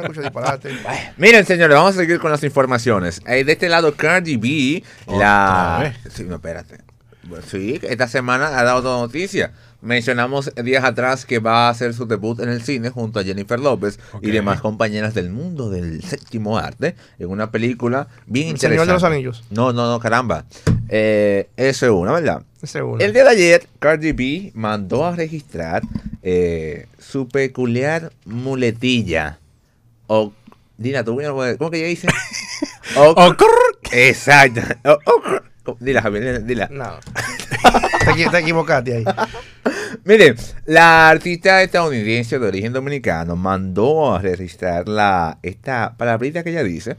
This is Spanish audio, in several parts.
Disparate. Miren, señores, vamos a seguir con las informaciones. Eh, de este lado, Cardi B, la... Sí, no, espérate. Sí, esta semana ha dado toda noticia. Mencionamos días atrás que va a hacer su debut en el cine junto a Jennifer López y demás compañeras del mundo del séptimo arte en una película bien El interesante. Señor de los Anillos. No, no, no, caramba. Eh, eso es una, ¿verdad? Seguro. El día de ayer, Cardi B mandó a registrar eh, su peculiar muletilla. O, Dina, ¿tú cómo que ella dice? O- Oh. Exacto. O- o- crr. dila, Javier, dila, dila. No. te, te equivocaste ahí. Miren, la artista estadounidense de origen dominicano mandó a registrar la, esta palabrita que ella dice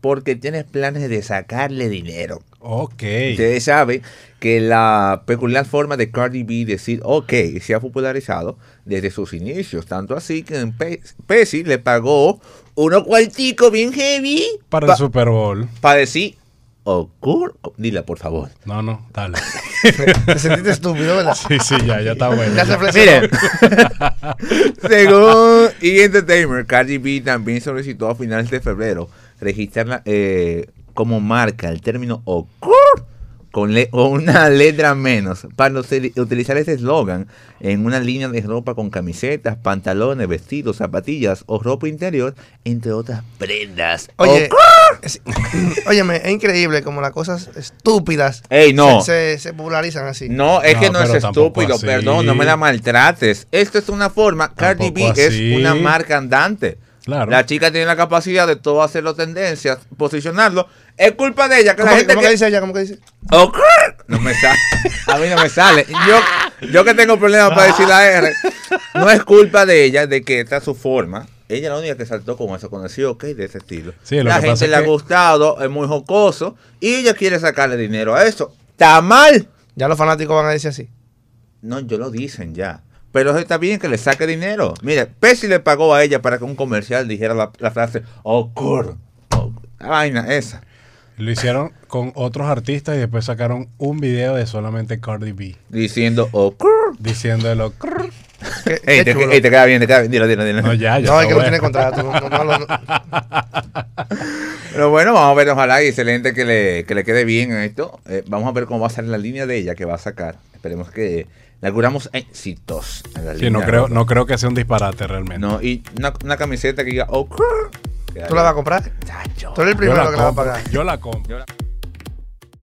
porque tiene planes de sacarle dinero. Ok. Ustedes saben que la peculiar forma de Cardi B decir ok se ha popularizado desde sus inicios. Tanto así que en Pe- Pepsi le pagó unos cuarticos bien heavy Para pa- el Super Bowl. para decir. Dila, por favor. No, no, dale. Te sentiste estúpido, ¿verdad? Sí, sí, ya, ya está bueno. Ya se. Miren, según E! Entertainment, Cardi B también solicitó a finales de febrero registrarla eh, como marca el término ocur con, le- con una letra menos para util- utilizar ese eslogan en una línea de ropa con camisetas, pantalones, vestidos, zapatillas o ropa interior, entre otras prendas. Oye, Ocur. Es, óyeme, es increíble como las cosas estúpidas Ey, no. se, se, se popularizan así. No, es No, que no es estúpido, así. perdón, no me la maltrates. Esto es una forma, Cardi B es una marca andante. Claro. La chica tiene la capacidad de todo hacerlo tendencias, posicionarlo. Es culpa de ella que ¿Cómo, la gente cómo que... que dice ella? ¿Cómo que dice? No me sale. A mí no me sale. Yo, yo que tengo problemas para decir la R. No es culpa de ella de que esta es su forma. Ella es la única que saltó con eso, con decir ok de ese estilo. Sí, lo la que gente pasa le ha que- gustado, es muy jocoso y ella quiere sacarle dinero a eso. ¿Está mal? Ya los fanáticos van a decir así. No, yo lo dicen ya. Pero está bien que le saque dinero. Mire, Pepsi le pagó a ella para que un comercial dijera la, la frase, oh. Oh, la vaina esa. Lo hicieron con otros artistas y después sacaron un video de solamente Cardi B. Diciendo, oh, cur. Diciéndolo. Qué, Ey, qué te, chulo. ey, te queda bien, te queda bien. Dilo, dilo, dilo. No, ya, ya. No, es que no tiene bueno. contrato. No, no, no, no. Pero bueno, vamos a ver, ojalá y excelente que le, que le quede bien a esto. Eh, vamos a ver cómo va a ser la línea de ella que va a sacar. Esperemos que la curamos éxitos. En la Sí, línea no creo, ropa. no creo que sea un disparate realmente. No, y una, una camiseta que diga, oh. ¿Tú la vas a comprar? Chacho. Tú eres el Yo primero la que la va a compro. pagar. Yo la compro. Yo la-